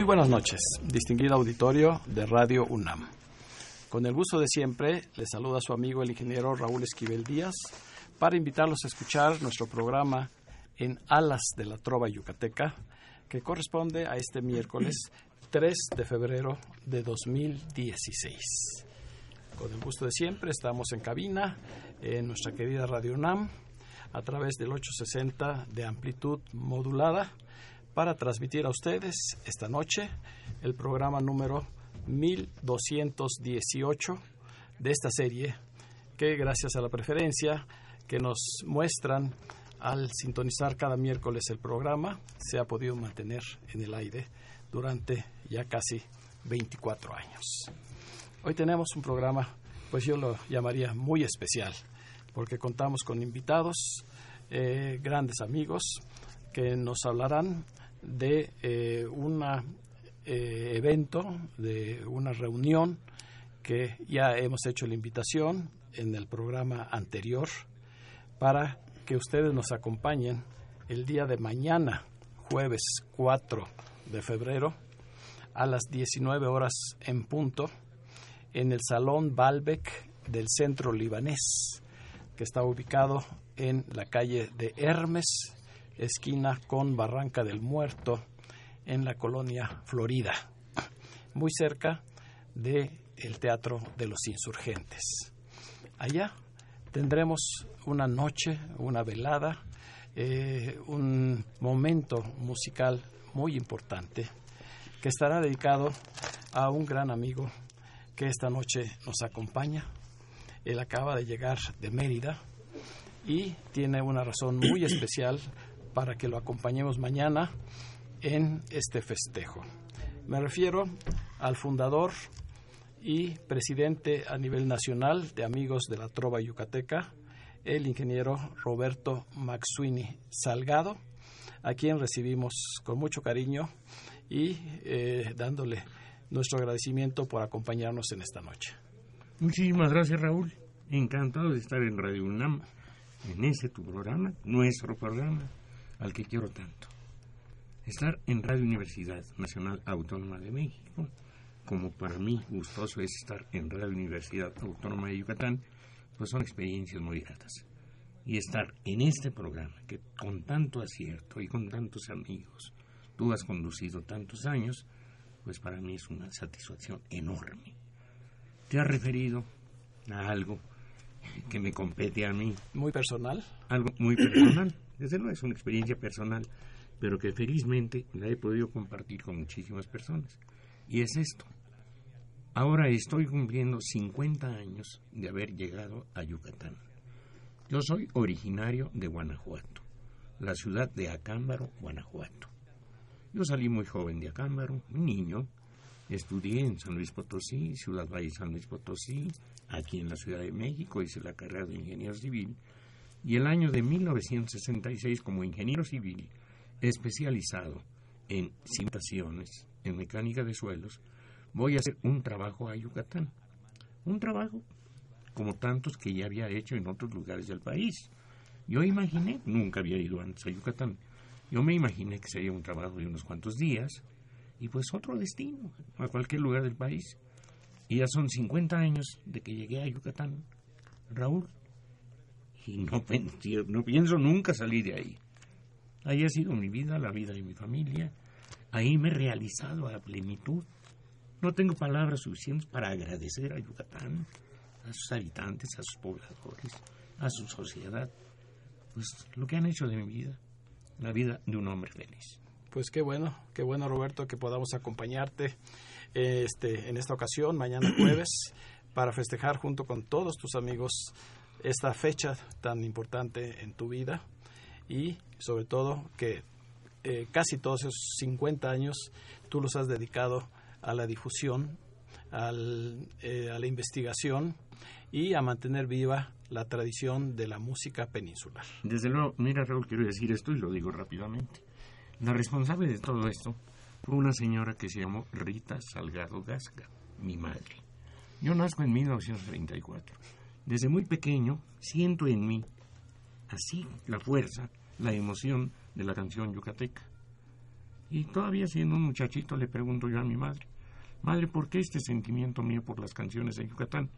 Muy buenas noches, distinguido auditorio de Radio UNAM. Con el gusto de siempre, les saluda su amigo el ingeniero Raúl Esquivel Díaz para invitarlos a escuchar nuestro programa en Alas de la Trova Yucateca, que corresponde a este miércoles 3 de febrero de 2016. Con el gusto de siempre, estamos en cabina en nuestra querida Radio UNAM a través del 860 de amplitud modulada para transmitir a ustedes esta noche el programa número 1218 de esta serie que gracias a la preferencia que nos muestran al sintonizar cada miércoles el programa se ha podido mantener en el aire durante ya casi 24 años. Hoy tenemos un programa, pues yo lo llamaría muy especial, porque contamos con invitados, eh, grandes amigos, que nos hablarán de eh, un evento, de una reunión que ya hemos hecho la invitación en el programa anterior para que ustedes nos acompañen el día de mañana, jueves 4 de febrero, a las 19 horas en punto, en el Salón Balbec del Centro Libanés, que está ubicado en la calle de Hermes, esquina con Barranca del Muerto, en la colonia Florida, muy cerca del el Teatro de los Insurgentes. Allá tendremos una noche, una velada, eh, un momento musical muy importante que estará dedicado a un gran amigo que esta noche nos acompaña. Él acaba de llegar de Mérida y tiene una razón muy especial para que lo acompañemos mañana en este festejo. Me refiero al fundador y presidente a nivel nacional de Amigos de la Trova Yucateca, el ingeniero Roberto Maxuini Salgado, a quien recibimos con mucho cariño y eh, dándole nuestro agradecimiento por acompañarnos en esta noche. Muchísimas gracias, Raúl. Encantado de estar en Radio UNAM, en ese tu programa, nuestro programa, al que quiero tanto. Estar en Radio Universidad Nacional Autónoma de México, como para mí gustoso es estar en Radio Universidad Autónoma de Yucatán, pues son experiencias muy gratas. Y estar en este programa, que con tanto acierto y con tantos amigos tú has conducido tantos años, pues para mí es una satisfacción enorme. Te has referido a algo que me compete a mí, Muy personal. algo muy personal. Desde luego es una experiencia personal, pero que felizmente la he podido compartir con muchísimas personas. Y es esto. Ahora estoy cumpliendo 50 años de haber llegado a Yucatán. Yo soy originario de Guanajuato, la ciudad de Acámbaro, Guanajuato. Yo salí muy joven de Acámbaro, un niño. Estudié en San Luis Potosí, Ciudad Valle San Luis Potosí, aquí en la Ciudad de México, hice la carrera de ingeniero civil. Y el año de 1966, como ingeniero civil, especializado en cimentaciones, en mecánica de suelos, voy a hacer un trabajo a Yucatán. Un trabajo como tantos que ya había hecho en otros lugares del país. Yo imaginé, nunca había ido antes a Yucatán, yo me imaginé que sería un trabajo de unos cuantos días y pues otro destino, a cualquier lugar del país. Y ya son 50 años de que llegué a Yucatán, Raúl. Y no, no pienso nunca salir de ahí. Ahí ha sido mi vida, la vida de mi familia. Ahí me he realizado a plenitud. No tengo palabras suficientes para agradecer a Yucatán, a sus habitantes, a sus pobladores, a su sociedad. Pues lo que han hecho de mi vida, la vida de un hombre feliz. Pues qué bueno, qué bueno Roberto que podamos acompañarte este, en esta ocasión, mañana jueves, para festejar junto con todos tus amigos esta fecha tan importante en tu vida y sobre todo que eh, casi todos esos 50 años tú los has dedicado a la difusión, eh, a la investigación y a mantener viva la tradición de la música peninsular. Desde luego, mira Raúl, quiero decir esto y lo digo rápidamente. La responsable de todo esto fue una señora que se llamó Rita Salgado Gasca, mi madre. Yo nazco en 1934. Desde muy pequeño siento en mí así la fuerza, la emoción de la canción yucateca. Y todavía siendo un muchachito le pregunto yo a mi madre, madre, ¿por qué este sentimiento mío por las canciones de Yucatán?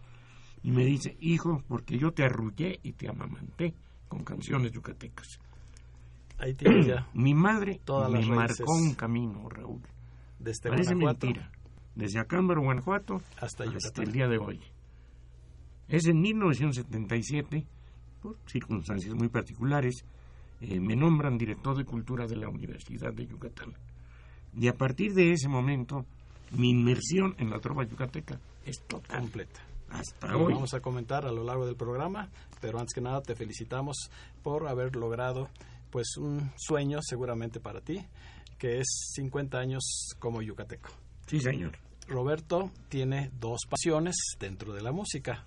Y me dice, hijo, porque yo te arrullé y te amamanté con canciones yucatecas. Ahí tienes ya Mi madre Todas me marcó un camino, Raúl. desde Parece Guanajuato mentira. Desde Acámbaro, Guanajuato, hasta hasta Yucatán. el día de hoy. Es en 1977, por circunstancias muy particulares, eh, me nombran director de cultura de la Universidad de Yucatán. Y a partir de ese momento, mi inmersión en la trova yucateca es total. completa. Hasta Lo hoy. vamos a comentar a lo largo del programa, pero antes que nada te felicitamos por haber logrado pues un sueño seguramente para ti, que es 50 años como yucateco. Sí, señor. Roberto tiene dos pasiones dentro de la música,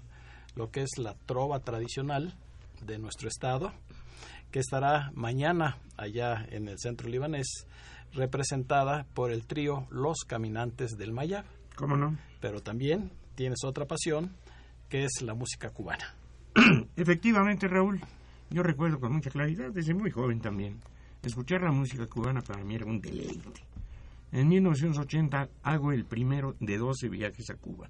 lo que es la trova tradicional de nuestro estado, que estará mañana allá en el centro libanés, representada por el trío Los Caminantes del Mayab, ¿Cómo no? pero también tienes otra pasión, que es la música cubana. Efectivamente, Raúl, yo recuerdo con mucha claridad, desde muy joven también, escuchar la música cubana para mí era un deleite. En 1980 hago el primero de 12 viajes a Cuba.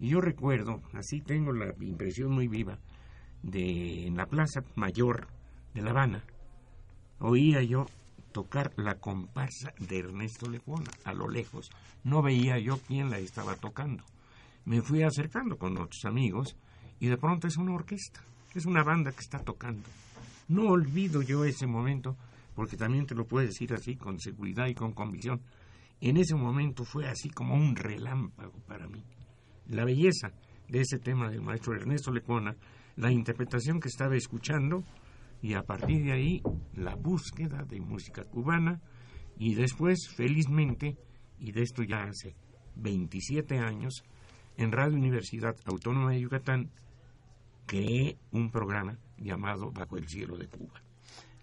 Y yo recuerdo, así tengo la impresión muy viva, de en la Plaza Mayor de La Habana, oía yo tocar la comparsa de Ernesto Lecuona a lo lejos. No veía yo quién la estaba tocando. Me fui acercando con otros amigos y de pronto es una orquesta, es una banda que está tocando. No olvido yo ese momento, porque también te lo puedo decir así con seguridad y con convicción. En ese momento fue así como un relámpago para mí. La belleza de ese tema del maestro Ernesto Lecona, la interpretación que estaba escuchando y a partir de ahí la búsqueda de música cubana y después, felizmente, y de esto ya hace 27 años, en Radio Universidad Autónoma de Yucatán creé un programa llamado Bajo el Cielo de Cuba.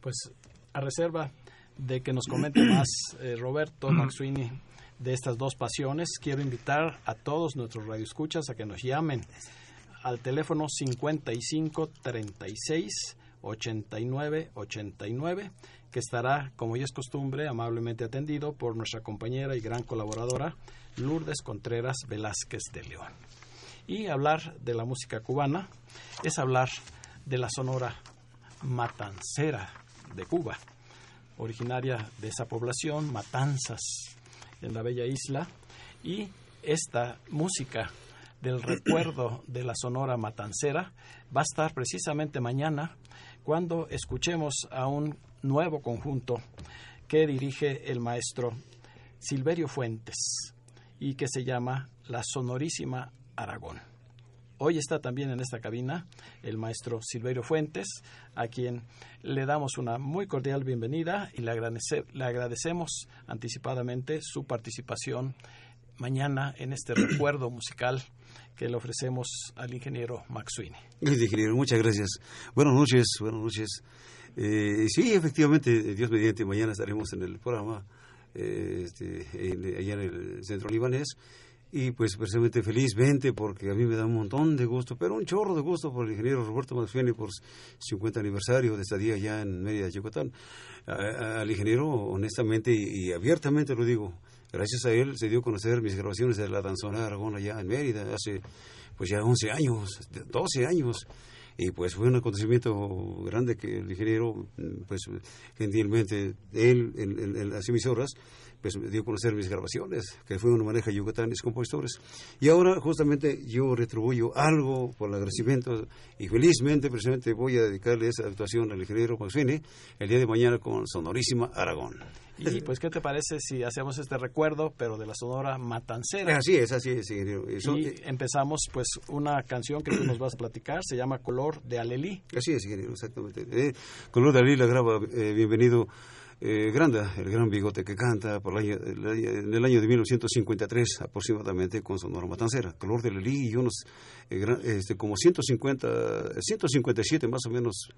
Pues a reserva de que nos comente más eh, Roberto Maxuini de estas dos pasiones, quiero invitar a todos nuestros radioescuchas a que nos llamen al teléfono 55 36 89 89 que estará, como ya es costumbre, amablemente atendido por nuestra compañera y gran colaboradora Lourdes Contreras Velázquez de León. Y hablar de la música cubana es hablar de la sonora matancera de Cuba, originaria de esa población, Matanzas, en la bella isla, y esta música del recuerdo de la sonora matancera va a estar precisamente mañana cuando escuchemos a un nuevo conjunto que dirige el maestro Silverio Fuentes y que se llama La Sonorísima Aragón. Hoy está también en esta cabina el maestro Silverio Fuentes, a quien le damos una muy cordial bienvenida y le, agradece- le agradecemos anticipadamente su participación mañana en este recuerdo musical que le ofrecemos al ingeniero Max Sweeney. Gracias, ingeniero. Muchas gracias. Buenas noches, buenas noches. Eh, sí, efectivamente, Dios mediante, mañana estaremos en el programa eh, este, en- allá en el centro libanés. Y pues precisamente felizmente porque a mí me da un montón de gusto, pero un chorro de gusto por el ingeniero Roberto Maxfiani por su 50 aniversario de estadía allá en Mérida, Yucatán. A- a- al ingeniero, honestamente y, y abiertamente lo digo, gracias a él se dio a conocer mis grabaciones de la danzona de Aragón allá en Mérida hace pues ya 11 años, 12 años. y pues fue un acontecimiento grande que el ingeniero, pues gentilmente, él en, en- en las emisoras, pues dio a conocer mis grabaciones, que fue una maneja Yucatán y mis compositores. Y ahora justamente yo retribuyo algo por el agradecimiento y felizmente, precisamente, voy a dedicarle esa actuación al ingeniero Maxine el día de mañana con Sonorísima Aragón. Y pues, ¿qué te parece si hacemos este recuerdo, pero de la Sonora Matancera? Así es, así es, ingeniero. Eso- Y empezamos pues una canción que tú nos vas a platicar, se llama Color de Alelí. Así es, ingeniero, exactamente. Eh, Color de Alí la graba eh, Bienvenido eh, Granda, el gran bigote que canta por el año, en el año de 1953 aproximadamente con Sonora Matancera. Color de Alí y unos eh, gran- este, como 150, 157 más o menos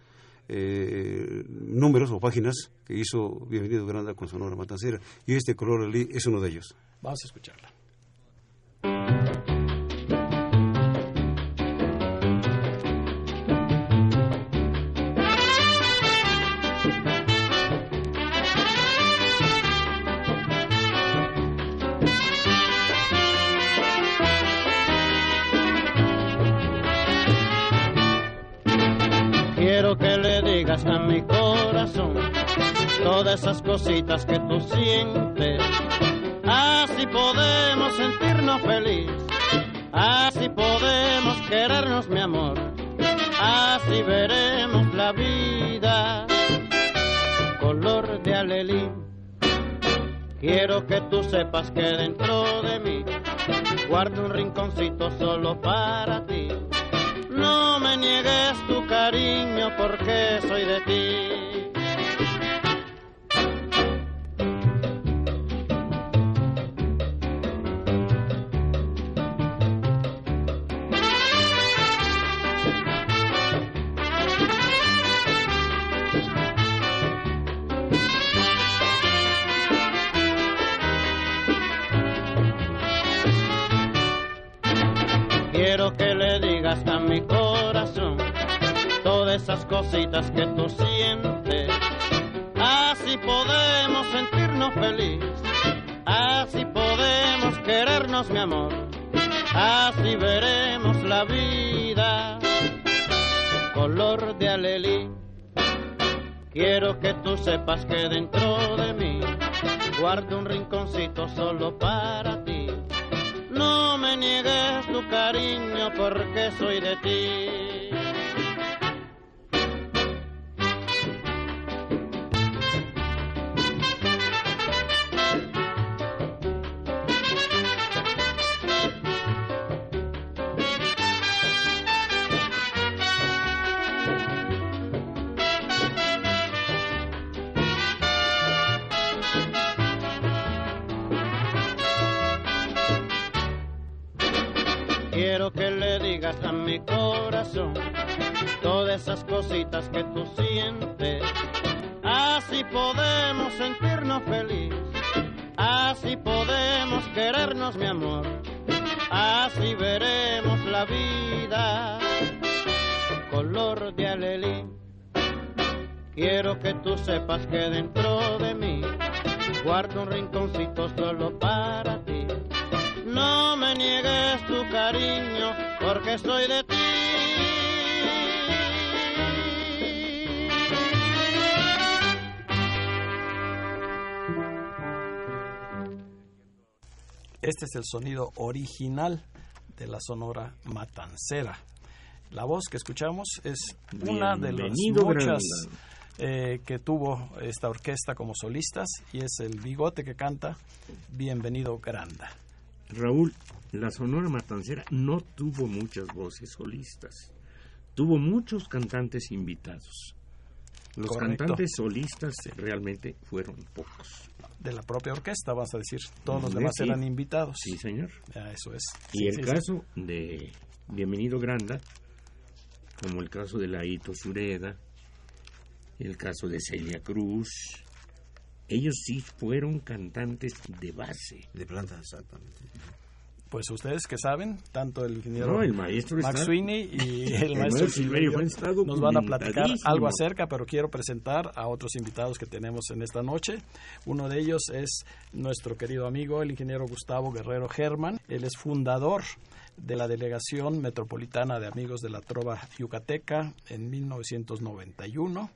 eh, números o páginas que hizo Bienvenido Granda con Sonora Matancera. Y este Color de Alí es uno de ellos. Vamos a escucharla. Le digas a mi corazón todas esas cositas que tú sientes. Así podemos sentirnos felices, así podemos querernos, mi amor. Así veremos la vida color de alelí. Quiero que tú sepas que dentro de mí guardo un rinconcito solo para ti. No me niegues tu cariño porque soy de ti. Le digas a mi corazón todas esas cositas que tú sientes. Así podemos sentirnos felices, así podemos querernos, mi amor. Así veremos la vida color de alelí. Quiero que tú sepas que dentro de mí guardo un rinconcito solo para ti. No me niegues tu cariño porque soy de ti. A mi corazón todas esas cositas que tú sientes. Así podemos sentirnos felices, así podemos querernos, mi amor. Así veremos la vida color de alelí. Quiero que tú sepas que dentro de mí guardo un rinconcito solo para ti. No me niegues tu cariño porque de ti. Este es el sonido original de la Sonora Matancera. La voz que escuchamos es una de las muchas eh, que tuvo esta orquesta como solistas y es el bigote que canta Bienvenido Granda. Raúl, la Sonora Matancera no tuvo muchas voces solistas. Tuvo muchos cantantes invitados. Los Correcto. cantantes solistas realmente fueron pocos. De la propia orquesta, vas a decir. Todos los demás sí. eran invitados. Sí, señor. Ya, eso es. Y Sí, el sí. caso de Bienvenido Granda, como el caso de Laito Sureda, el caso de Celia Cruz, ellos sí fueron cantantes de base. De planta, exactamente. Pues ustedes que saben, tanto el ingeniero No, el maestro Max está- Sweeney y el, El maestro maestro Silverio nos van a platicar algo acerca, pero quiero presentar a otros invitados que tenemos en esta noche. Uno de ellos es nuestro querido amigo, el ingeniero Gustavo Guerrero Germán. Él es fundador de la Delegación Metropolitana de Amigos de la Trova Yucateca en 1991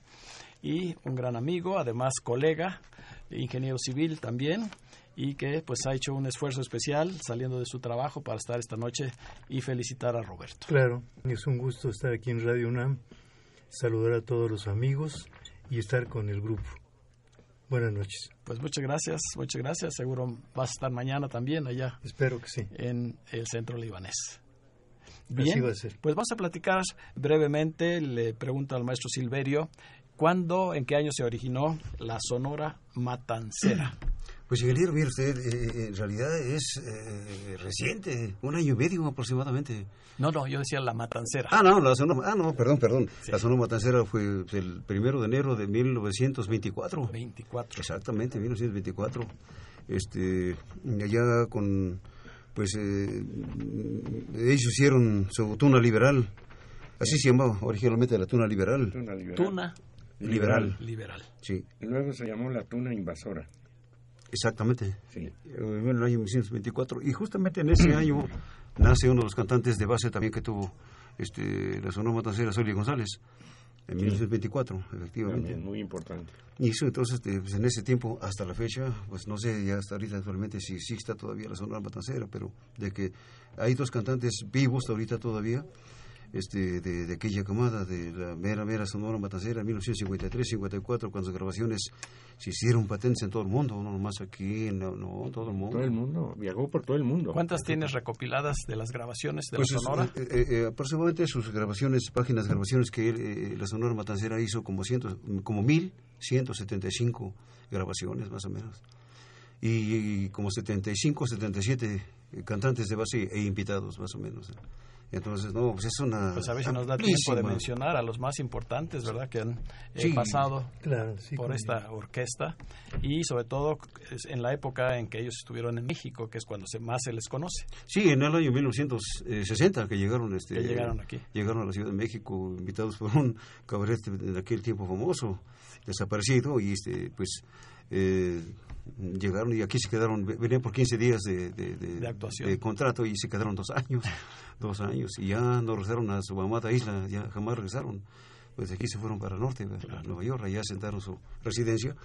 y un gran amigo, además colega, ingeniero civil también y que pues ha hecho un esfuerzo especial saliendo de su trabajo para estar esta noche y felicitar a Roberto. Claro, es un gusto estar aquí en Radio UNAM, saludar a todos los amigos y estar con el grupo. Buenas noches. Pues muchas gracias, muchas gracias. Seguro vas a estar mañana también allá. Espero que sí. En el centro libanés. Bien, Así va a ser. pues vamos a platicar brevemente. Le pregunto al maestro Silverio, ¿cuándo, en qué año se originó la Sonora Matancera? Pues ingeniero, mire usted, eh, en realidad es eh, reciente, un año y medio aproximadamente. No, no, yo decía la matancera. Ah, no, la Sonora, ah, no, perdón, perdón. La Sonora Matancera fue el primero de enero de 1924. 24. Exactamente, 1924. Este, allá con, pues, eh, ellos hicieron su tuna liberal. Así se llamaba originalmente la tuna liberal. Tuna liberal. Tuna Liberal. liberal. Sí, Luego se llamó la tuna invasora. exactamente. Sí. en el año 1924 y justamente en ese año nace uno de los cantantes de base también que tuvo este la Sonora Matancera Solia González en 1924 efectivamente También muy importante. y eso entonces este, pues, en ese tiempo hasta la fecha pues no sé ya hasta ahorita actualmente si exista todavía la Sonora Matancera pero de que hay dos cantantes vivos ahorita todavía este, de, de aquella camada de la mera, mera Sonora Matancera, 1953-54, cuando sus grabaciones se hicieron patentes en todo el mundo, no nomás aquí, no, no todo el mundo. Todo el mundo, viajó por todo el mundo. ¿Cuántas tienes recopiladas de las grabaciones de Pues la es- Sonora? eh, eh, eh, aproximadamente sus grabaciones, páginas de grabaciones que él, eh, la Sonora Matancera hizo como, ciento, como 1175 grabaciones más o menos. Y, como 75, 77 cantantes de base e invitados más o menos. Entonces, no, pues es una... Pues a ver si nos da tiempo de mencionar a los más importantes, ¿verdad? Que han eh, Sí. pasado Claro, sí. por esta orquesta y sobre todo en la época en que ellos estuvieron en México, que es cuando se, más se les conoce, Sí, en el año 1960 que llegaron, este, que llegaron aquí. llegaron a la Ciudad de México invitados por un cabaret de aquel tiempo famoso, desaparecido, y este, pues eh, llegaron y aquí se quedaron, ve- venían por 15 días de, de, de- De actuación. de contrato y se quedaron dos años, dos años, y ya no regresaron a su amada isla, ya jamás regresaron. Pues de aquí se fueron para el norte, a Nueva York, allá sentaron su residencia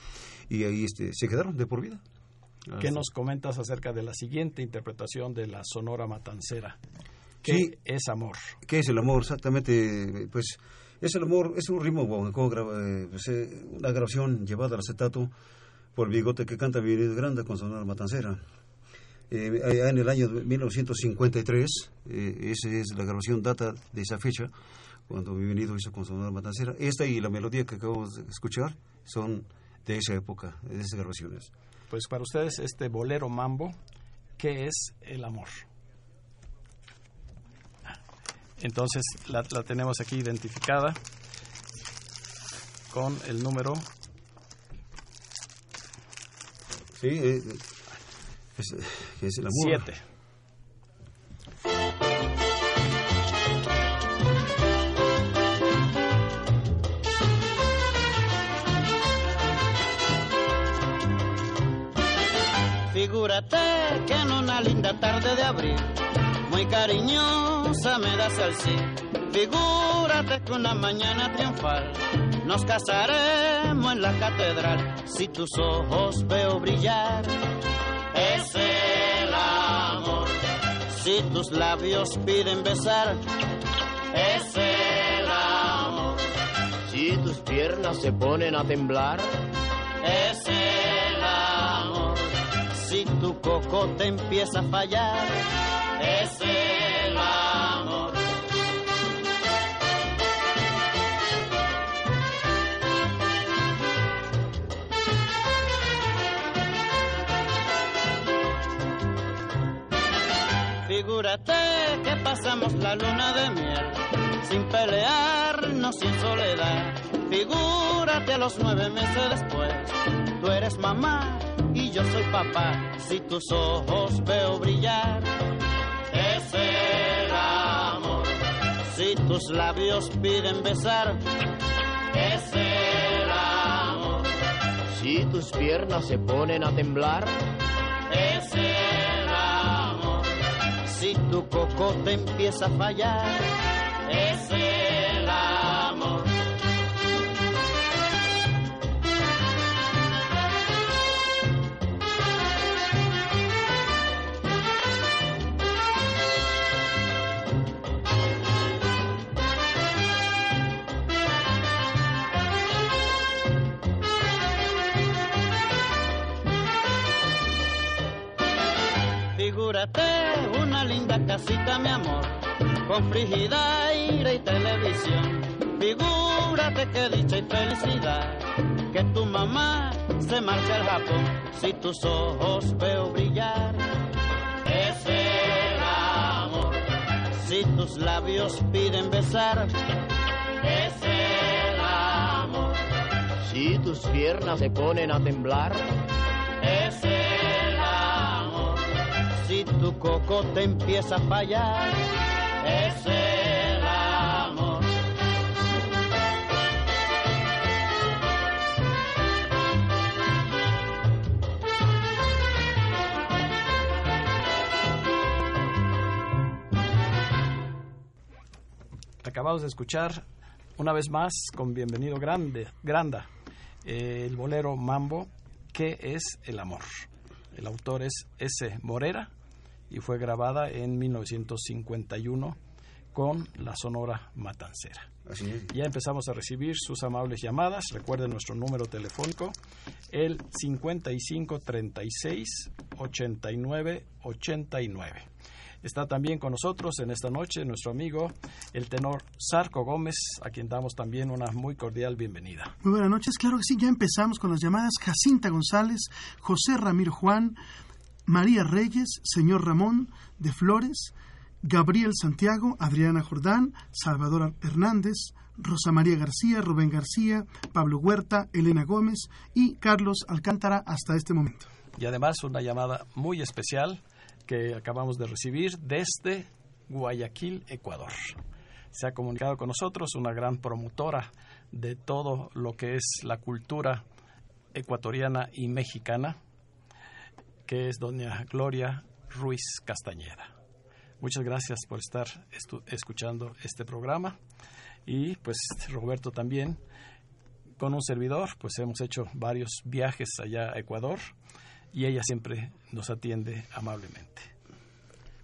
y ahí este, se quedaron de por vida. ¿Qué nos comentas acerca de la siguiente interpretación de la Sonora Matancera? ¿Qué Sí. es amor? ¿Qué es el amor? Exactamente, pues es el amor, es un ritmo gra- eh, pues, eh, una grabación llevada al acetato por Bigote que canta Vivirio Grande con Sonora Matancera. Eh, en el año 1953, eh, esa es la grabación data de esa fecha, cuando Bienvenido hizo con Sonora Matancera. Esta y la melodía que acabamos de escuchar son de esa época, de esas grabaciones. Pues para ustedes este bolero mambo, ¿qué es el amor? Entonces la tenemos aquí identificada con el número Sí, eh, es, es el amor. 7. Figúrate que en una linda tarde de abril, muy cariñosa me das el sí. Figúrate que una mañana triunfal nos casaremos en la catedral. Si tus ojos veo brillar, es el amor. Si tus labios piden besar, es el amor. Si tus piernas se ponen a temblar, es el amor. Si tu cocote empieza a fallar, es el Figúrate que pasamos la luna de miel sin pelearnos, sin soledad. Figúrate a los nueve meses después, tú eres mamá y yo soy papá. Si tus ojos veo brillar, es el amor. Si tus labios piden besar, es el amor. si tus piernas se ponen a temblar, Si tu coco te empieza a fallar, Figúrate una linda casita, mi amor, con frigidaire y televisión. Figúrate que dicha y felicidad, que tu mamá se marcha al Japón. Si tus ojos veo brillar, es el amor. Si tus labios piden besar, es el amor. Si tus piernas se ponen a temblar, tu coco te empieza a fallar, es el amor. Acabamos de escuchar una vez más con Bienvenido Grande, Granda, eh, el bolero Mambo, ¿Qué es el amor? El autor es S. Morera y fue grabada en 1951 con la Sonora Matancera. Así es. Ya empezamos a recibir sus amables llamadas. Recuerden nuestro número telefónico, el 55 36 89 89. Está también con nosotros en esta noche nuestro amigo, el tenor Sarco Gómez, a quien damos también una muy cordial bienvenida. Muy buenas noches, claro que sí, ya empezamos con las llamadas Jacinta González, José Ramiro Juan, María Reyes, señor Ramón de Flores, Gabriel Santiago, Adriana Jordán, Salvador Hernández, Rosa María García, Rubén García, Pablo Huerta, Elena Gómez y Carlos Alcántara hasta este momento. Y además una llamada muy especial que acabamos de recibir desde Guayaquil, Ecuador. Se ha comunicado con nosotros una gran promotora de todo lo que es la cultura ecuatoriana y mexicana, que es doña Gloria Ruiz Castañeda. Muchas gracias por estar escuchando este programa y pues Roberto también con un servidor pues hemos hecho varios viajes allá a Ecuador y ella siempre nos atiende amablemente.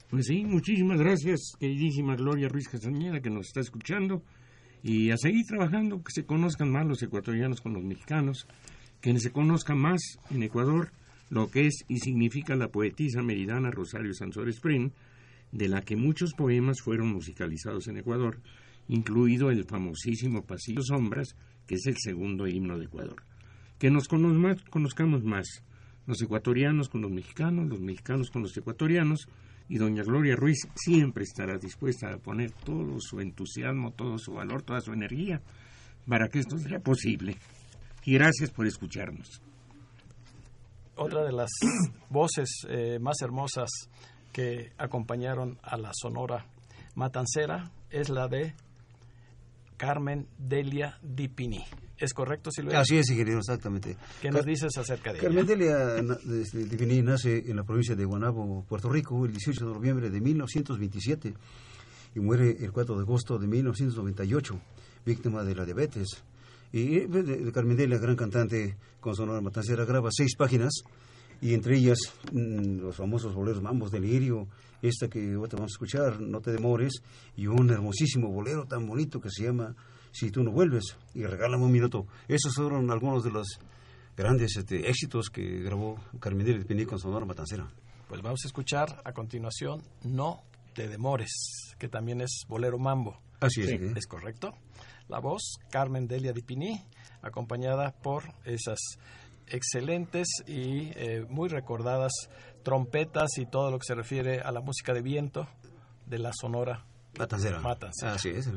Pues sí, muchísimas gracias, queridísima Gloria Ruiz Castañeda, que nos está escuchando, y a seguir trabajando, que se conozcan más los ecuatorianos con los mexicanos, que se conozca más en Ecuador lo que es y significa la poetisa meridana Rosario Sansores Pren, de la que muchos poemas fueron musicalizados en Ecuador, incluido el famosísimo Pasillo Sombras, que es el segundo himno de Ecuador. Que nos conozcamos más, los ecuatorianos con los mexicanos, los mexicanos con los ecuatorianos, y doña Gloria Ruiz siempre estará dispuesta a poner todo su entusiasmo, todo su valor, toda su energía para que esto sea posible. Y gracias por escucharnos. Otra de las voces eh, más hermosas que acompañaron a la Sonora Matancera es la de Carmen Delia Dipini. ¿Es correcto, Silvia? Así es, ingeniero, exactamente. ¿Qué nos dices acerca de Carmen ella? Delia Dipini nace en la provincia de Guanabo, Puerto Rico, el 18 de noviembre de 1927 y muere el 4 de agosto de 1998, víctima de la diabetes. Y de, de Carmen Delia, gran cantante con Sonora Matancera, graba seis páginas y entre ellas mmm, los famosos boleros Mambos del Lirio, esta que ahorita vamos a escuchar, No te demores, y un hermosísimo bolero tan bonito que se llama Si tú no vuelves, y regálame un minuto. Esos fueron algunos de los grandes este, éxitos que grabó Carmen Delia Dipini con Sonora Matancera. Pues vamos a escuchar a continuación No te demores, que también es bolero mambo. Así es. Sí, ¿eh? ¿Es correcto? La voz, Carmen Delia Dipini, acompañada por esas excelentes y eh, muy recordadas trompetas y todo lo que se refiere a la música de viento de la Sonora Matancera. Matancera. Así es.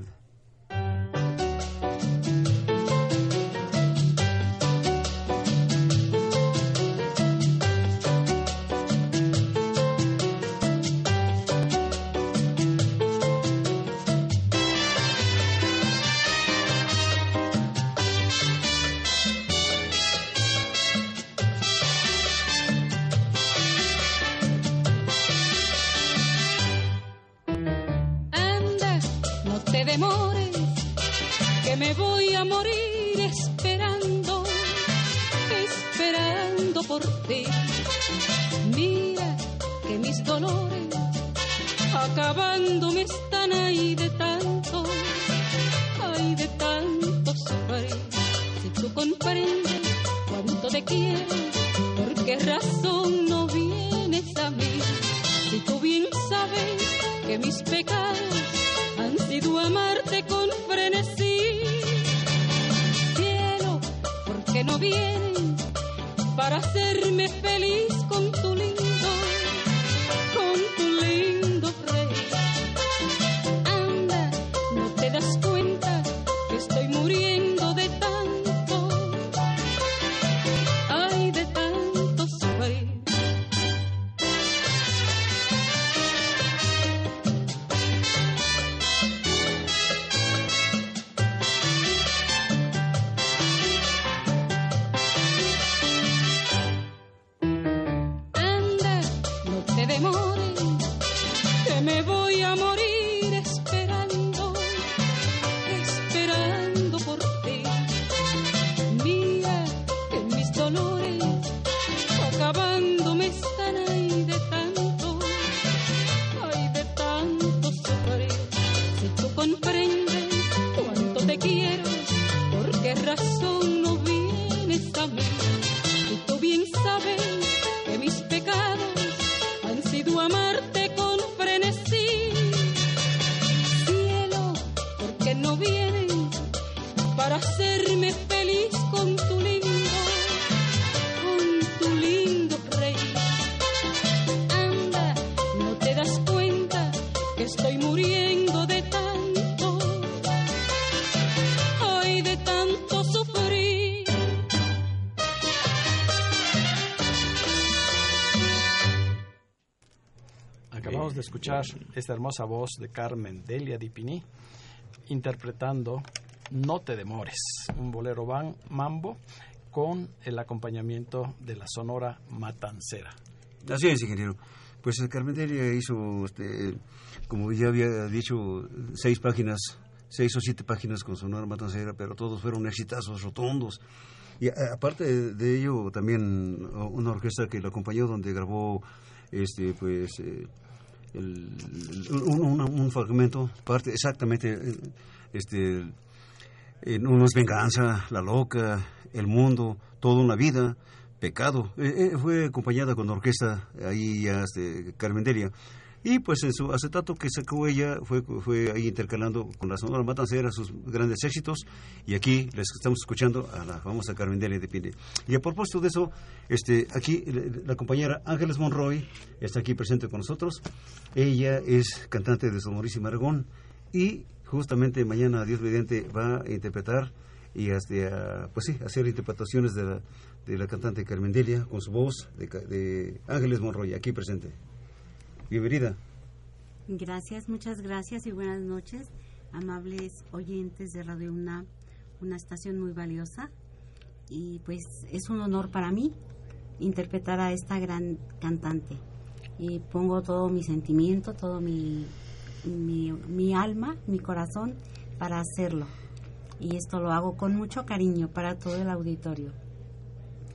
Razón no vienes a mí. Y tú bien sabes que mis pecados escuchar esta hermosa voz de Carmen Delia Di Pini interpretando No te demores, un bolero van mambo con el acompañamiento de la sonora matancera. Así es, ingeniero. Pues el Carmen Delia hizo, este, como ya había dicho, seis páginas, seis o siete páginas con Sonora Matancera, pero todos fueron exitazos rotundos. Y aparte de ello, también una orquesta que lo acompañó, donde grabó, este, pues, eh, el- un, un- fragmento, parte exactamente, eh, este, en uno es venganza, la loca, el mundo, toda una vida, pecado. Eh, eh, fue acompañada con orquesta ahí este, Carmen Delia. Y pues en su acetato que sacó ella fue, fue ahí intercalando con la Sonora Matancera sus grandes éxitos. Y aquí les estamos escuchando a la famosa Carmen Delia de Pine. Y a propósito de eso, este, aquí la compañera Ángeles Monroy está aquí presente con nosotros. Ella es cantante de Sonorísima Aragón y justamente mañana, Dios mediante, va a interpretar y hasta, pues sí, hacer interpretaciones de la, de la cantante Carmen Delia con su voz de, de Ángeles Monroy, aquí presente. Bienvenida. Gracias, muchas gracias y buenas noches, amables oyentes de Radio UNAM, una estación muy valiosa. Y pues es un honor para mí interpretar a esta gran cantante. Y pongo todo mi sentimiento, todo mi, mi, mi alma, mi corazón para hacerlo. Y esto lo hago con mucho cariño para todo el auditorio.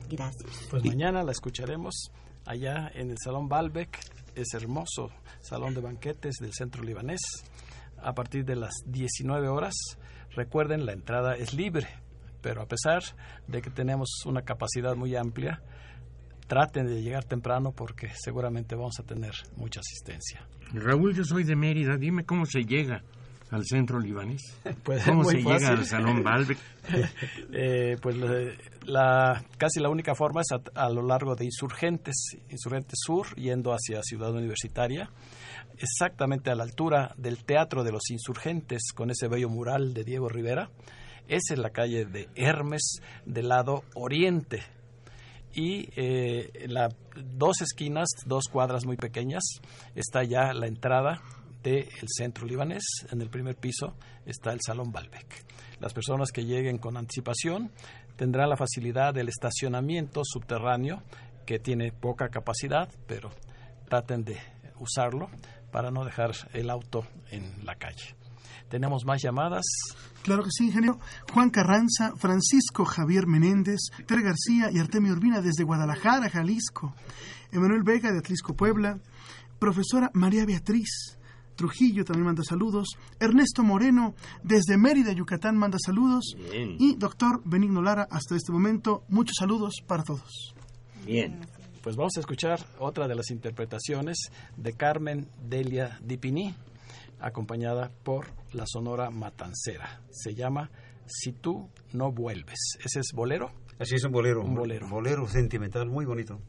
Gracias. Pues mañana la escucharemos allá en el Salón Balbec, ese hermoso salón de banquetes del centro libanés, a partir de las 19 horas. Recuerden, la entrada es libre, pero a pesar de que tenemos una capacidad muy amplia, traten de llegar temprano porque seguramente vamos a tener mucha asistencia. Raúl, yo soy de Mérida. Dime cómo se llega al centro libanés. Pues ¿Cómo se llega al Salón Balbec? Eh, pues la, casi la única forma es a, a lo largo de Insurgentes, Insurgentes Sur, yendo hacia Ciudad Universitaria, exactamente a la altura del Teatro de los Insurgentes, con ese bello mural de Diego Rivera. Esa es la calle de Hermes del lado oriente. Y eh, dos esquinas, dos cuadras muy pequeñas, está ya la entrada del centro libanés. En el primer piso está el Salón Balbec. Las personas que lleguen con anticipación tendrán la facilidad del estacionamiento subterráneo, que tiene poca capacidad, pero traten de usarlo para no dejar el auto en la calle. Tenemos más llamadas. Claro que sí, ingeniero. Juan Carranza, Francisco Javier Menéndez, Tere García y Artemio Urbina desde Guadalajara, Jalisco. Emanuel Vega de Atlisco, Puebla. Profesora María Beatriz Trujillo también manda saludos. Ernesto Moreno desde Mérida, Yucatán, manda saludos. Bien. Y doctor Benigno Lara, hasta este momento, muchos saludos para todos. Bien. Pues vamos a escuchar otra de las interpretaciones de Carmen Delia Dipini, acompañada por la Sonora Matancera. Se llama Si tú no vuelves. ¿Ese es bolero? Así es un bolero. Un bolero. Bolero sentimental, muy bonito.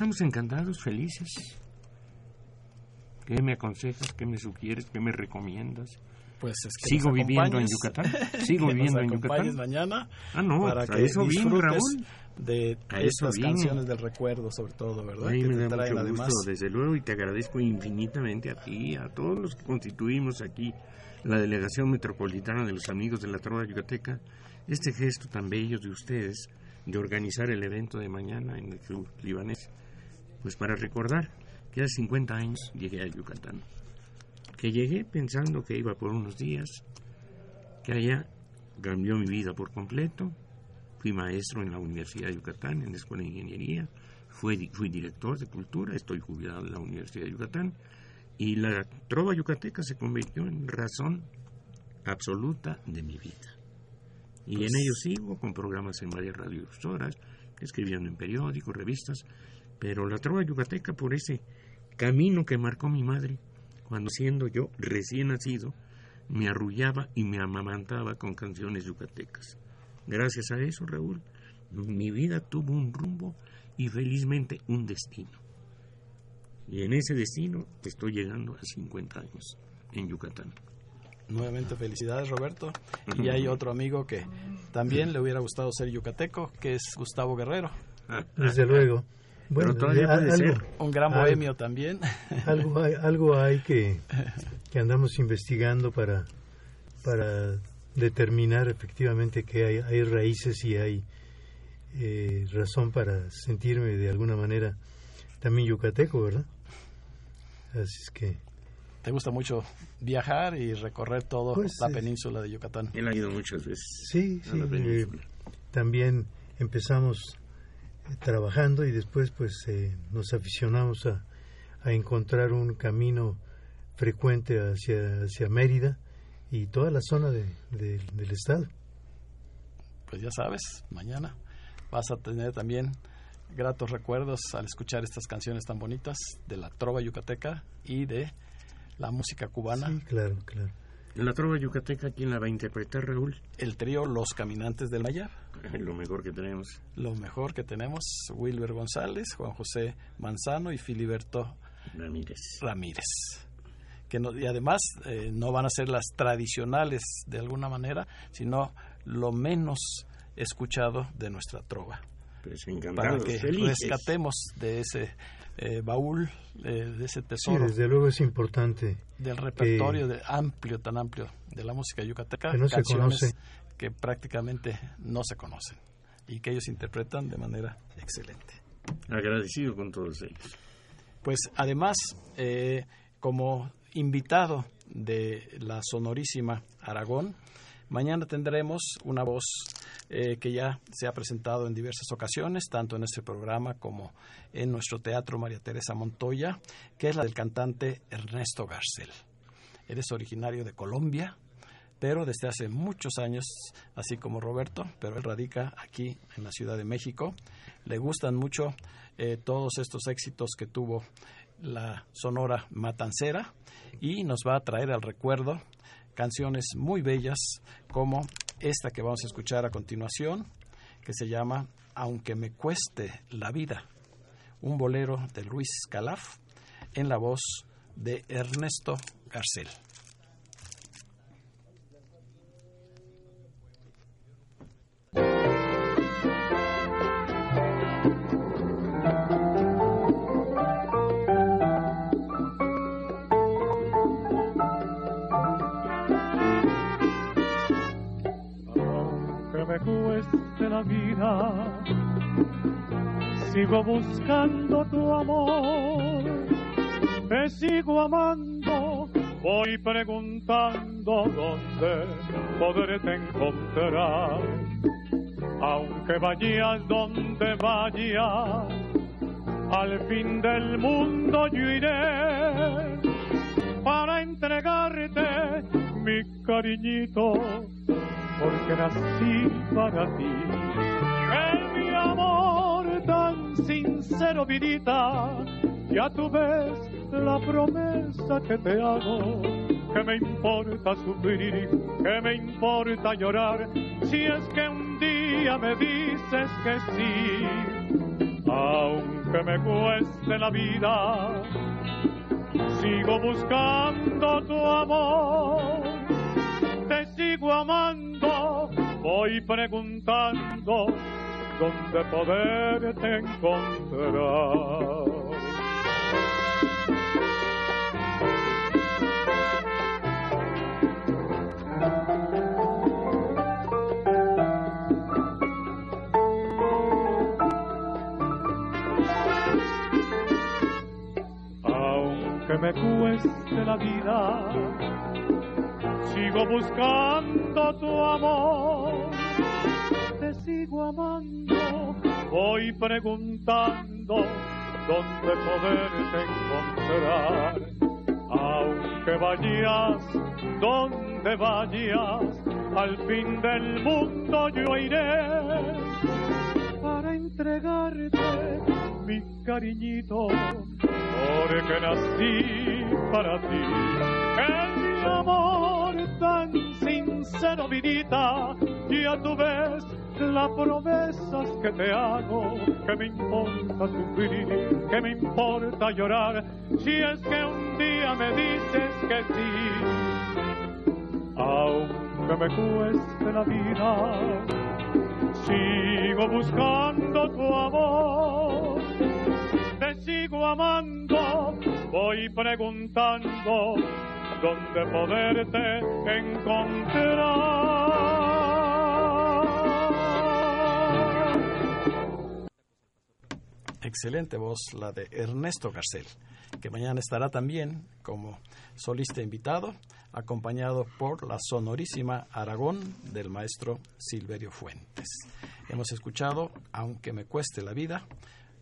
Estamos encantados, felices. ¿Qué me aconsejas? ¿Qué me sugieres? ¿Qué me recomiendas? Pues es que Sigo viviendo en Yucatán. Sigo que viviendo nos en Yucatán. mañana Ah, no, para pues que eso disfrutes Raúl. de A eso estas vine. canciones del recuerdo, sobre todo, ¿verdad? Que me te da traen mucho además gusto, desde luego, y te agradezco infinitamente a ti, a todos los que constituimos aquí la Delegación Metropolitana de los Amigos de la Trova Yucateca, este gesto tan bello de ustedes de organizar el evento de mañana en el Club Libanés, pues para recordar que hace 50 años llegué a Yucatán, que llegué pensando que iba por unos días, que allá cambió mi vida por completo, fui maestro en la Universidad de Yucatán, en la Escuela de Ingeniería, fui, fui director de cultura, estoy jubilado en la Universidad de Yucatán, y la trova yucateca se convirtió en razón absoluta de mi vida. Y Pues- en ello sigo con programas en varias radiodifusoras, escribiendo en periódicos, revistas, pero la trova yucateca por ese camino que marcó mi madre, cuando siendo yo recién nacido, me arrullaba y me amamantaba con canciones yucatecas. Gracias a eso, Raúl, mi vida tuvo un rumbo y felizmente un destino. Y en ese destino estoy llegando a 50 años. en Yucatán. Nuevamente felicidades Roberto. Y hay otro amigo que también le hubiera gustado ser yucateco, que es Gustavo Guerrero. Desde luego. Bueno, todavía ya puede algo, ser. Un gran bohemio también. algo hay, algo hay que, que andamos investigando para, para determinar efectivamente que hay, hay raíces y hay eh, razón para sentirme de alguna manera también yucateco, ¿verdad? Así es que Te gusta mucho viajar y recorrer toda Pues, la es- península de Yucatán. Él ha ido muchas veces. Sí, sí. eh, también empezamos eh, trabajando y después pues eh, nos aficionamos a, a encontrar un camino frecuente hacia, hacia Mérida y toda la zona de- de- del estado. Pues ya sabes, mañana vas a tener también gratos recuerdos al escuchar estas canciones tan bonitas de la trova yucateca y de la música cubana. Sí, claro, claro. La trova yucateca, ¿quién la va a interpretar, Raúl? El trío Los Caminantes del Mayab. Lo mejor que tenemos. Lo mejor que tenemos, Wilber González, Juan José Manzano y Filiberto Ramírez. Ramírez. Que no- y además eh, no van a ser las tradicionales de alguna manera, sino lo menos escuchado de nuestra trova. Pues Para que felices. rescatemos de ese eh, baúl, eh, de ese Sí, tesoro, desde luego es importante del repertorio de, amplio, tan amplio de la música yucateca, Que no se canciones conoce. que prácticamente no se conocen y que ellos interpretan de manera excelente. Agradecido con todos ellos. Pues además, eh, como invitado de la sonorísima Aragón, mañana tendremos una voz eh, que ya se ha presentado en diversas ocasiones, tanto en este programa como en nuestro teatro María Teresa Montoya, que es la del cantante Ernesto Garcel. Él es originario de Colombia, pero desde hace muchos años, así como Roberto, pero él radica aquí en la Ciudad de México. Le gustan mucho eh, todos estos éxitos que tuvo la Sonora Matancera y nos va a traer al recuerdo canciones muy bellas como esta que vamos a escuchar a continuación, que se llama Aunque me cueste la vida, un bolero de Luis Calaf en la voz de Ernesto Garcel. Sigo buscando tu amor, te sigo amando, voy preguntando dónde poderte encontrar, aunque vayas donde vayas, al fin del mundo yo iré para entregarte mi cariñito porque nací para ti. Es mi amor tan sincero, vidita, ya tú ves la promesa que te hago. Que me importa sufrir, que me importa llorar, si es que un día me dices que sí, aunque me cueste la vida, sigo buscando tu amor amando, voy preguntando dónde poderte encontrar. Aunque me cueste la vida, sigo buscando tu amor, te sigo amando, voy preguntando dónde poderte encontrar, aunque vayas donde vayas, al fin del mundo yo iré para entregarte mi cariñito, porque nací para ti. Mi amor tan sincero, vidita, y a tu vez las promesas que te hago, que me importa sufrir, que me importa llorar, si es que un día me dices que sí, aunque me cueste la vida, sigo buscando tu amor, te sigo amando, voy preguntando dónde poderte encontrar. Excelente voz la de Ernesto Garcel, que mañana estará también como solista invitado, acompañado por la sonorísima Aragón del maestro Silverio Fuentes. Hemos escuchado, aunque me cueste la vida,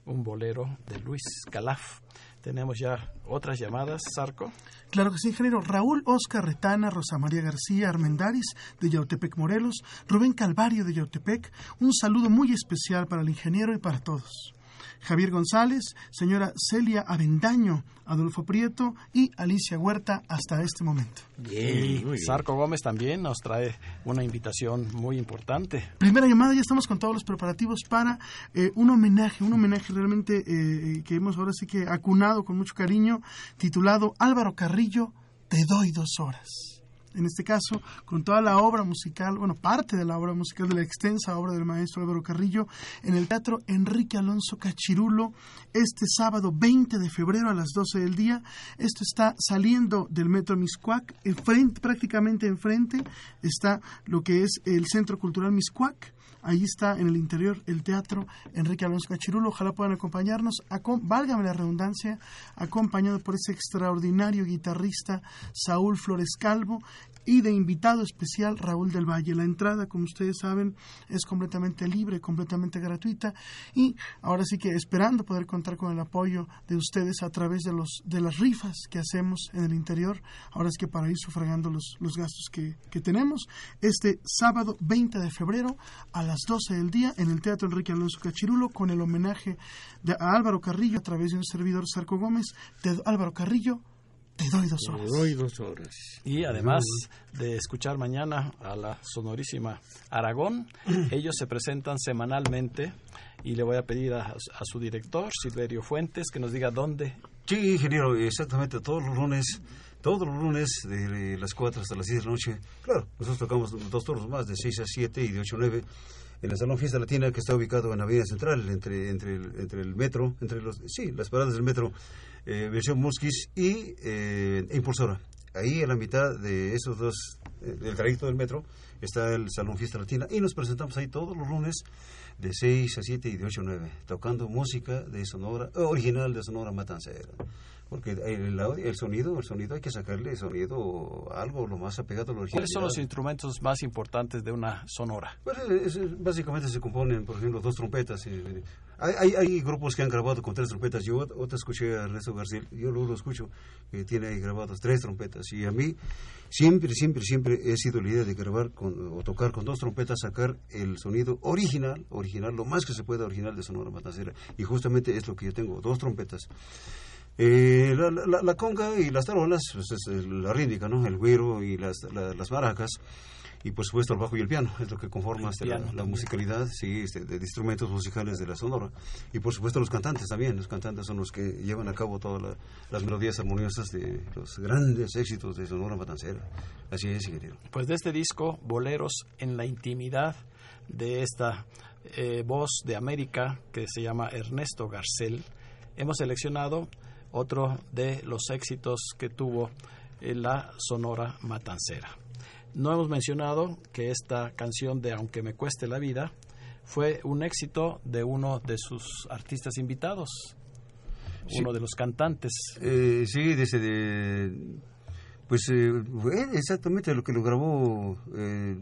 un bolero de Luis Calaf. Tenemos ya otras llamadas, Sarco. Claro que sí, ingeniero. Raúl Oscar Retana, Rosa María García Armendaris de Yautepec, Morelos, Rubén Calvario de Yautepec. Un saludo muy especial para el ingeniero y para todos. Javier González, señora Celia Avendaño, Adolfo Prieto y Alicia Huerta hasta este momento. Bien, Sarco Gómez también nos trae una invitación muy importante. Primera llamada, ya estamos con todos los preparativos para eh, un homenaje, un homenaje realmente eh, que hemos ahora sí que acunado con mucho cariño, titulado Álvaro Carrillo, Te doy dos horas en este caso, con toda la obra musical, bueno, parte de la obra musical, de la extensa obra del maestro Álvaro Carrillo, en el Teatro Enrique Alonso Cachirulo, este sábado 20 de febrero a las 12 del día. Esto está saliendo del Metro Miscuac, enfrente, prácticamente enfrente está lo que es el Centro Cultural Miscuac. Ahí está en el interior el teatro Enrique Alonso Cachirulo. Ojalá puedan acompañarnos, válgame la redundancia, acompañado por ese extraordinario guitarrista Saúl Flores Calvo y de invitado especial Raúl del Valle. La entrada, como ustedes saben, es completamente libre, completamente gratuita y ahora sí que esperando poder contar con el apoyo de ustedes a través de los de las rifas que hacemos en el interior. Ahora es que para ir sufragando los, los gastos que, que tenemos, este sábado 20 de febrero a las 12 del día en el Teatro Enrique Alonso Cachirulo con el homenaje de, a Álvaro Carrillo a través de un servidor Sarco Gómez. De Álvaro Carrillo, te doy dos horas. Te doy dos horas. Y además de escuchar mañana a la sonorísima Aragón, ellos se presentan semanalmente y le voy a pedir a, a, su director, Silverio Fuentes, que nos diga dónde. Sí, ingeniero, exactamente, todos los lunes, todos los lunes de las 4 hasta las 10 de la noche. Claro, nosotros tocamos dos turnos más, de 6 a 7 y de 8 a 9 en el Salón Fiesta Latina que está ubicado en Avenida Central, entre, entre, el, metro, entre los, sí, las paradas del metro, eh, versión Musquis y eh, Impulsora. Ahí en la mitad de esos dos, eh, del trayecto del metro, está el Salón Fiesta Latina y nos presentamos ahí todos los lunes de 6 a 7 y de 8 a 9, tocando música de Sonora, original de Sonora Matancera porque el, el, sonido, el sonido hay que sacarle sonido algo lo más apegado a lo original. ¿Cuáles son los instrumentos más importantes de una sonora? Pues es, básicamente se componen, por ejemplo, dos trompetas. hay, hay, hay, grupos que han grabado con tres trompetas. Yo otra escuché a Ernesto García, yo luego lo escucho, que tiene ahí grabadas tres trompetas. Y a mí siempre, siempre, siempre he sido la idea de grabar con, o tocar con dos trompetas, sacar el sonido original, original, lo más que se pueda original de Sonora Matancera. Y justamente es lo que yo tengo, dos trompetas. Eh, la, la, la, conga y las tarolas, pues es la rítmica, ¿no? El güiro y las, la, las maracas. Y por supuesto el bajo y el piano, es lo que conforma este, piano, la, musicalidad sí, este, de, instrumentos musicales de la Sonora. Y por supuesto los cantantes también, los cantantes son los que llevan a cabo todas las melodías armoniosas de los grandes éxitos de Sonora Matancera. Así es, ingeniero. Pues de este disco, Boleros en la intimidad de esta eh, voz de América que se llama Ernesto Garcel, hemos seleccionado otro de los éxitos que tuvo la Sonora Matancera. No hemos mencionado que esta canción de Aunque me cueste la vida fue un éxito de uno de sus artistas invitados, Sí. uno de los cantantes. Eh, sí, desde de, pues eh, fue exactamente lo que lo grabó eh,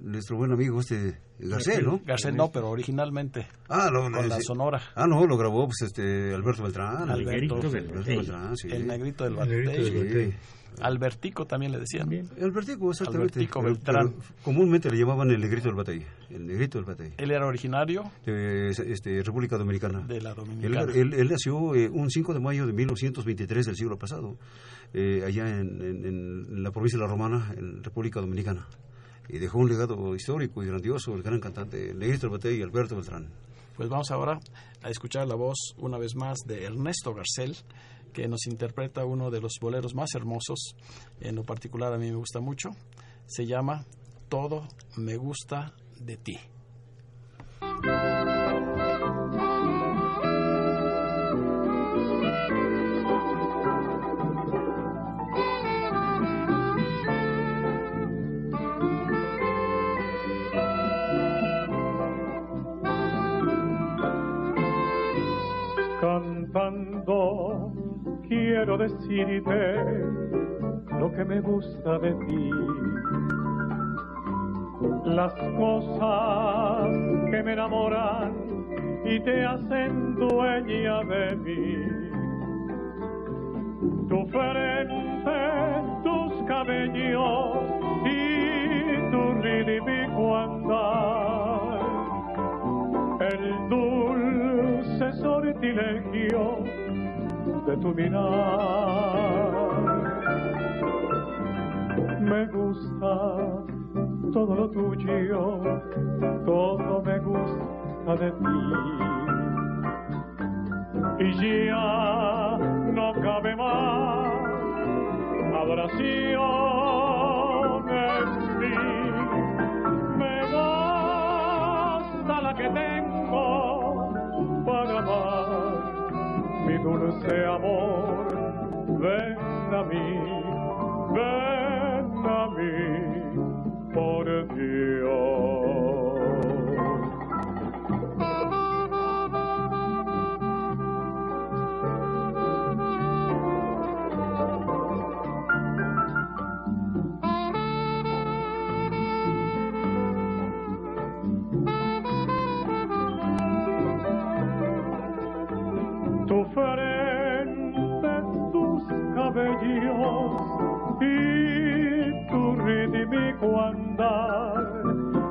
nuestro buen amigo este Garcés, ¿no? Garcés no, pero originalmente Ah, lo, con la sí. Sonora. Ah, no, lo grabó pues este Alberto Beltrán. Alberto. Beltrán, sí. El negrito del Batey. Albertico también le decían. Albertico, exactamente. Albertico Beltrán. pero comúnmente le llamaban el negrito del batey. El negrito del batey. Él era originario De este, República Dominicana. de la Él, Dominicana. él- él nació eh, un 5 de mayo de 1923 del siglo pasado, eh, allá en, en- en la provincia de La Romana, en República Dominicana. Y dejó un legado histórico y grandioso el gran cantante Negrito Batey y Alberto Beltrán. Pues vamos ahora a escuchar la voz una vez más de Ernesto Garcel, que nos interpreta uno de los boleros más hermosos, en lo particular a mí me gusta mucho, se llama Todo me gusta de ti. Quiero decirte lo que me gusta de ti. Las cosas que me enamoran y te hacen dueña de mí. Tu frente, tus cabellos y tu ridículo andar. El dulce sortilegio de tu mirar. Me gusta todo lo tuyo, todo me gusta de ti. Y ya no cabe más adoración en mí. Me basta la que tengo dulce amor. Ven a mí, ven a mí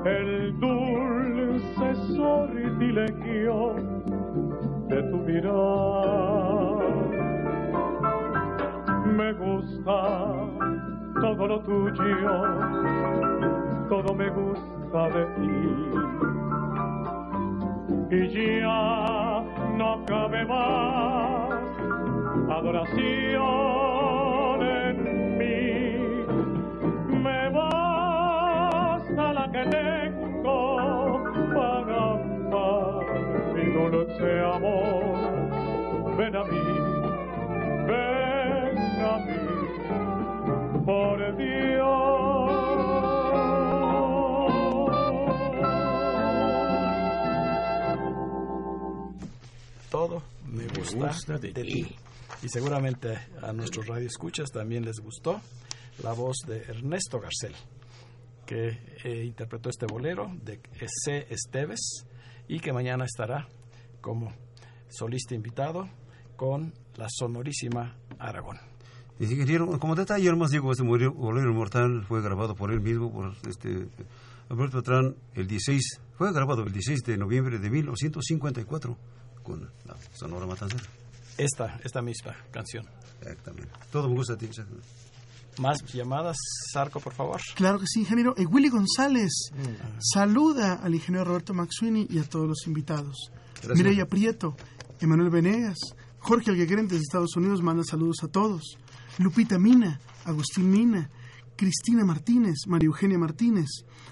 el dulce sortilegio de tu mirar. Me gusta todo lo tuyo, todo me gusta de ti. Y ya no cabe más adoración la que tengo para amar mi dulce amor. Ven a mí, ven a mí, por Todo me gusta, gusta de de, ti. ti. Y seguramente a nuestros radioescuchas también les gustó la voz de Ernesto Garcel, que eh, interpretó este bolero de C. Esteves y que mañana estará como solista invitado con la sonorísima Aragón. Como detalle, más digo, este bolero inmortal fue grabado por él mismo, por este Alberto Beltrán, el 16, fue grabado el 16 de noviembre de 1954 con la Sonora Matancera. Esta, esta misma canción. Exactamente. Todo me gusta de ti. exactamente. Más llamadas, Sarco, por favor. Claro que sí, ingeniero. Eh, Willy González saluda al ingeniero Roberto Maxwini y a todos los invitados. Gracias. Mireya Prieto, Emanuel Venegas, Jorge Alguegren desde Estados Unidos manda saludos a todos. Lupita Mina, Agustín Mina, Cristina Martínez, María Eugenia Martínez,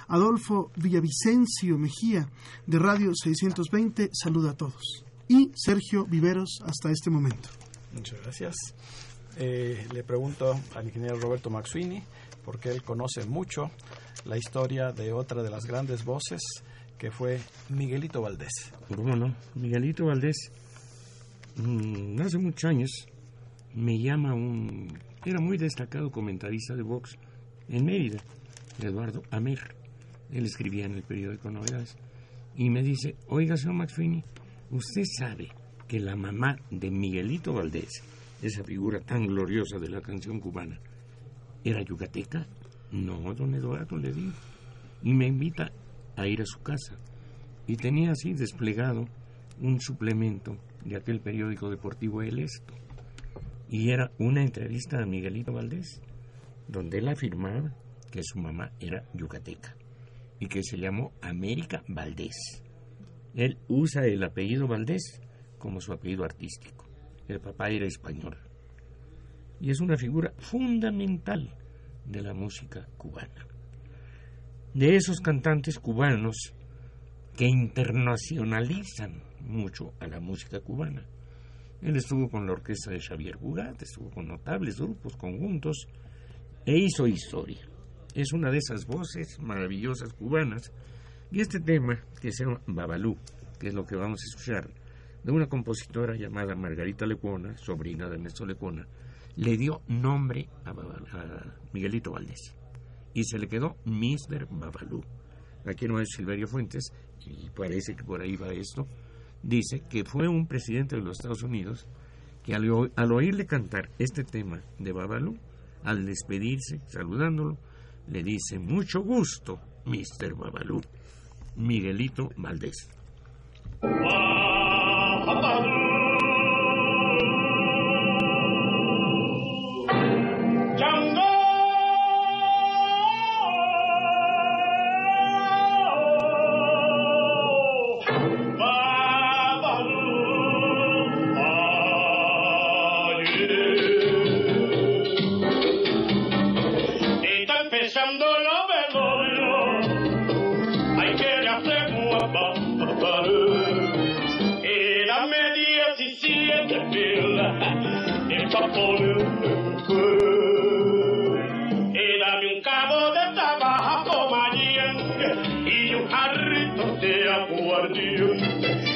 Adolfo Villavicencio Mejía de Radio 620 saluda a todos. Y Sergio Viveros hasta este momento. Muchas gracias. Eh, le pregunto al ingeniero Roberto Maxwini, porque él conoce mucho la historia de otra de las grandes voces, que fue Miguelito Valdés. ¿Cómo no? Miguelito Valdés, mm, hace muchos años, me llama un... Era muy destacado comentarista de box en Mérida, Eduardo Amer. Él escribía en el periódico Novedades. Y me dice, oiga, señor Maxwini, usted sabe que la mamá de Miguelito Valdés, esa figura tan gloriosa de la canción cubana, era yucateca. No, don Eduardo, le digo. Y me invita a ir a su casa. Y tenía así desplegado un suplemento de aquel periódico deportivo El Esto. Y era una entrevista a Miguelito Valdés, donde él afirmaba que su mamá era yucateca. y que se llamó América Valdés. Él usa el apellido Valdés como su apellido artístico. El papá era español. Y es una figura fundamental de la música cubana. De esos cantantes cubanos que internacionalizan mucho a la música cubana. Él estuvo con la orquesta de Xavier Bugat, estuvo con notables grupos, conjuntos, e hizo historia. Es una de esas voces maravillosas cubanas. Y este tema, que se llama Babalú, que es lo que vamos a escuchar, de una compositora llamada Margarita Lecuona, sobrina de Ernesto Lecuona, le dio nombre a, Miguelito Valdés. Y se le quedó Mr. Babalú. Aquí no es Silverio Fuentes, y parece que por ahí va esto, dice que fue un presidente de los Estados Unidos que al, al oírle cantar este tema de Babalú, al despedirse, saludándolo, le dice, mucho gusto, Mr. Babalú, Miguelito Valdés. Está de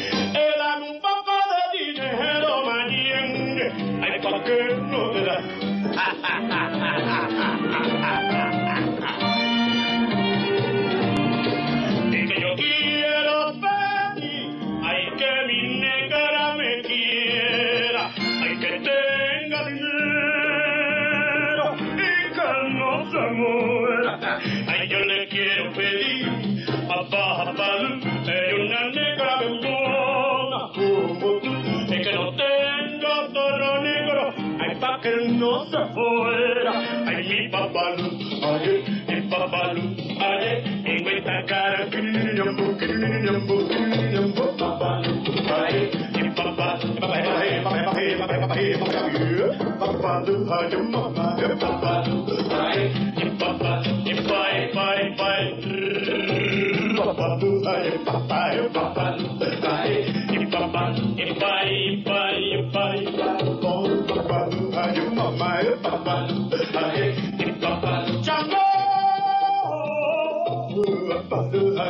Bye.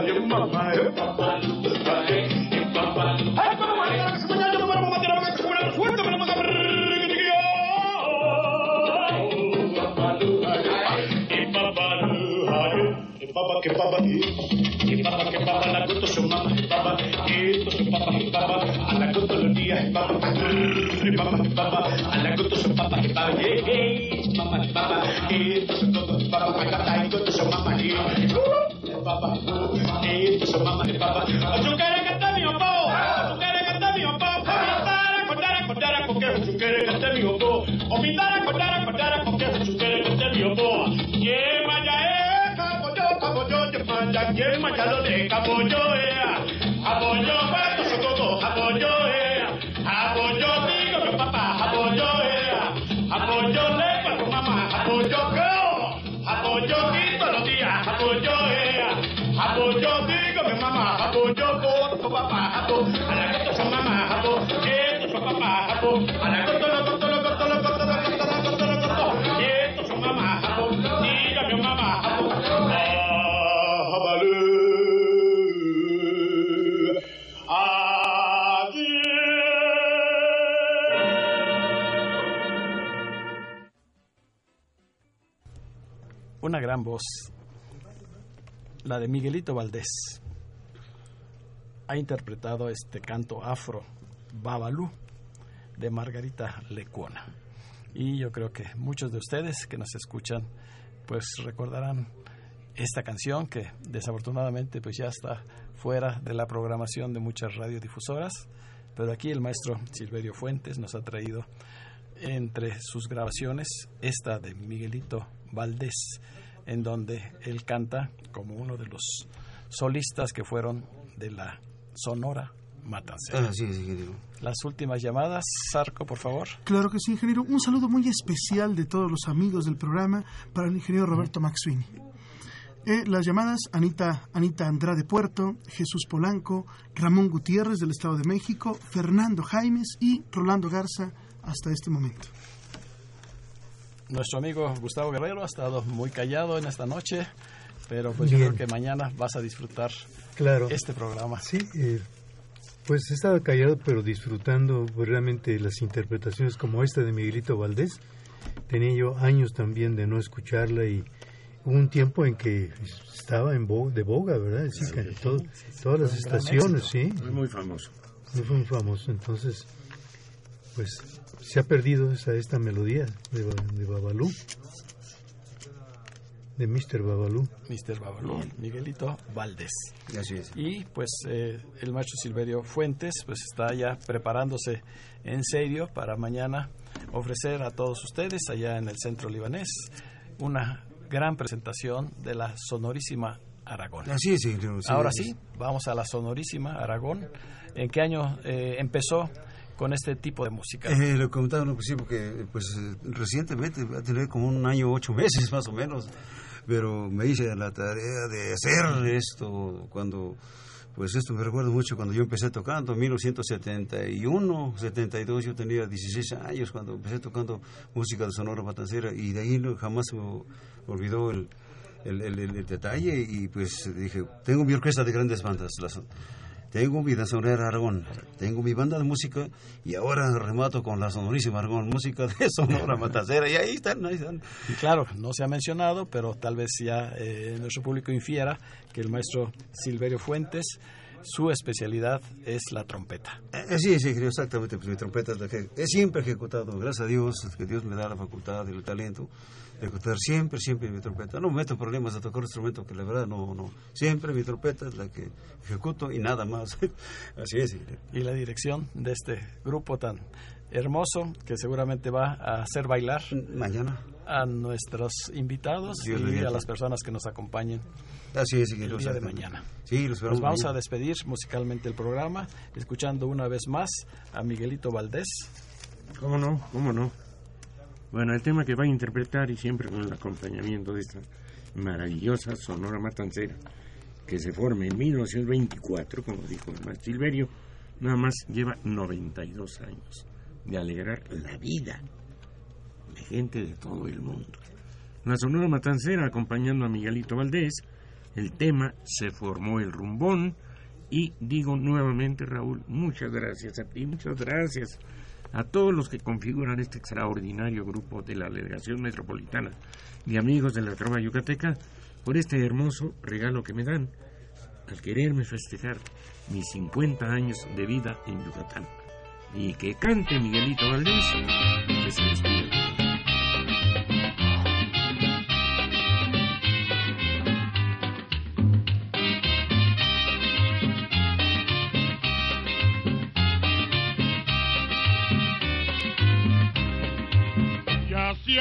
Babalú, baba esto su mamá baba yo quiero que que que te de de Una gran voz, la de Miguelito Valdés. Ha interpretado este canto afro, Babalú, de Margarita Lecuona. Y yo creo que muchos de ustedes que nos escuchan, pues recordarán esta canción que desafortunadamente pues ya está fuera de la programación de muchas radiodifusoras, pero aquí el maestro Silverio Fuentes nos ha traído entre sus grabaciones esta de Miguelito Valdés, en donde él canta como uno de los solistas que fueron de la Sonora Matancera. Ah, sí, sí, ingeniero. Las últimas llamadas, Sarco, por favor. Claro que sí, ingeniero. Un saludo muy especial de todos los amigos del programa para el ingeniero Roberto Maxwini. Eh, las llamadas Anita, Anita Andrade Puerto, Jesús Polanco, Ramón Gutiérrez del Estado de México, Fernando Jaimes y Rolando Garza hasta este momento. Nuestro amigo Gustavo Guerrero ha estado muy callado en esta noche, pero pues yo Bien. creo que mañana vas a disfrutar Claro. este programa. Sí, eh, pues he estado callado, pero disfrutando pues, realmente las interpretaciones como esta de Miguelito Valdés. Tenía yo años también de no escucharla y hubo un tiempo en que estaba en bo- de boga, ¿verdad? Sí, que en todo- todas las Fue estaciones, sí. éxito. Fue muy famoso. Muy, muy famoso. Entonces, pues se ha perdido esa, esta melodía de, de Babalú, de Mr. Babalú. Mr. Babalú, Miguelito Valdés. Así es. Y pues eh, el maestro Silverio Fuentes pues está ya preparándose en serio para mañana ofrecer a todos ustedes allá en el centro libanés una gran presentación de la sonorísima Aragón. Así es. Ahora sí, vamos a la sonorísima Aragón. ¿En qué año eh, empezó con este tipo de música? Eh, lo comentaba no, pues sí, porque pues eh, recientemente va a tener como un año ocho meses más o menos, pero me hice la tarea de hacer esto cuando, pues esto me recuerda mucho cuando yo empecé tocando, en 1971, 72, yo tenía 16 años cuando empecé tocando música de Sonora Matancera y de ahí no, jamás se me olvidó el, el- el- el detalle y pues dije, tengo mi orquesta de grandes bandas, las, tengo mi Sonora Aragón, tengo mi banda de música y ahora remato con la sonorísima Aragón, música de Sonora Matancera y ahí están, ahí están. Y claro, no se ha mencionado, pero tal vez ya eh, nuestro público infiera que el maestro Silverio Fuentes, su especialidad es la trompeta. Eh, sí, sí, creo exactamente, pues mi trompeta es la que he siempre ejecutado, gracias a Dios, que Dios me da la facultad y el talento de ejecutar siempre, siempre mi trompeta. No me meto problemas de tocar instrumento, que la verdad no, no, siempre mi trompeta es la que ejecuto y nada más. Así es. Y la dirección de este grupo tan hermoso que seguramente va a hacer bailar mañana a nuestros invitados Dios y a las personas que nos acompañen Así es, el día de mañana. Sí, los esperamos Nos vamos a despedir musicalmente el programa, escuchando una vez más a Miguelito Valdés. ¿Cómo no? ¿Cómo no? Bueno, el tema que va a interpretar y siempre con el acompañamiento de esta maravillosa Sonora Matancera, que se forma en 1924, como dijo el maestro Silverio, nada más lleva 92 años de alegrar la vida de gente de todo el mundo. La Sonora Matancera acompañando a Miguelito Valdés, el tema se formó el rumbón y digo nuevamente Raúl, muchas gracias a ti, muchas gracias a todos los que configuran este extraordinario grupo de la Delegación Metropolitana de Amigos de la Trova Yucateca por este hermoso regalo que me dan al quererme festejar mis 50 años de vida en Yucatán. Y que cante Miguelito Valdés,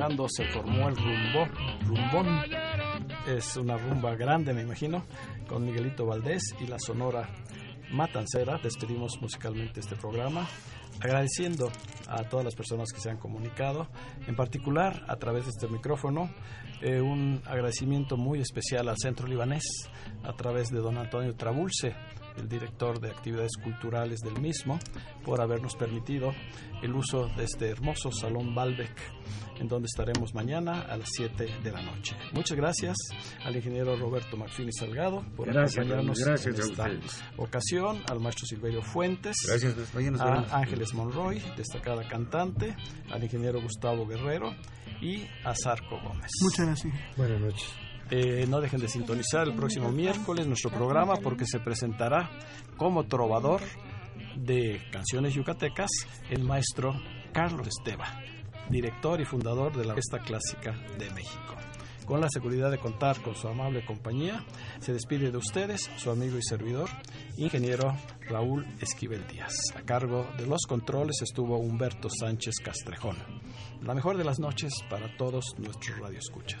Escuchando se formó el rumbo, rumbón es una rumba grande, me imagino, con Miguelito Valdés y la Sonora Matancera. Despedimos musicalmente este programa, agradeciendo a todas las personas que se han comunicado, en particular a través de este micrófono, eh, un agradecimiento muy especial al Centro Libanés, a través de don Antonio Trabulce, el director de actividades culturales del mismo, por habernos permitido el uso de este hermoso Salón Balbec, en donde estaremos mañana a las 7 de la noche. Muchas gracias al ingeniero Roberto Marfini Salgado por Gracias, acompañarnos gracias en esta ocasión, al maestro Silverio Fuentes, Gracias, a Ángeles Monroy, destacada cantante, al ingeniero Gustavo Guerrero y a Sarco Gómez. Muchas gracias. Buenas noches. Eh, no dejen de sintonizar el próximo miércoles nuestro programa porque se presentará como trovador de canciones yucatecas el maestro Carlos Esteva, director y fundador de la Orquesta Clásica de México. Con la seguridad de contar con su amable compañía, se despide de ustedes su amigo y servidor, ingeniero Raúl Esquivel Díaz. A cargo de los controles estuvo Humberto Sánchez Castrejón. La mejor de las noches para todos nuestros radioescuchas.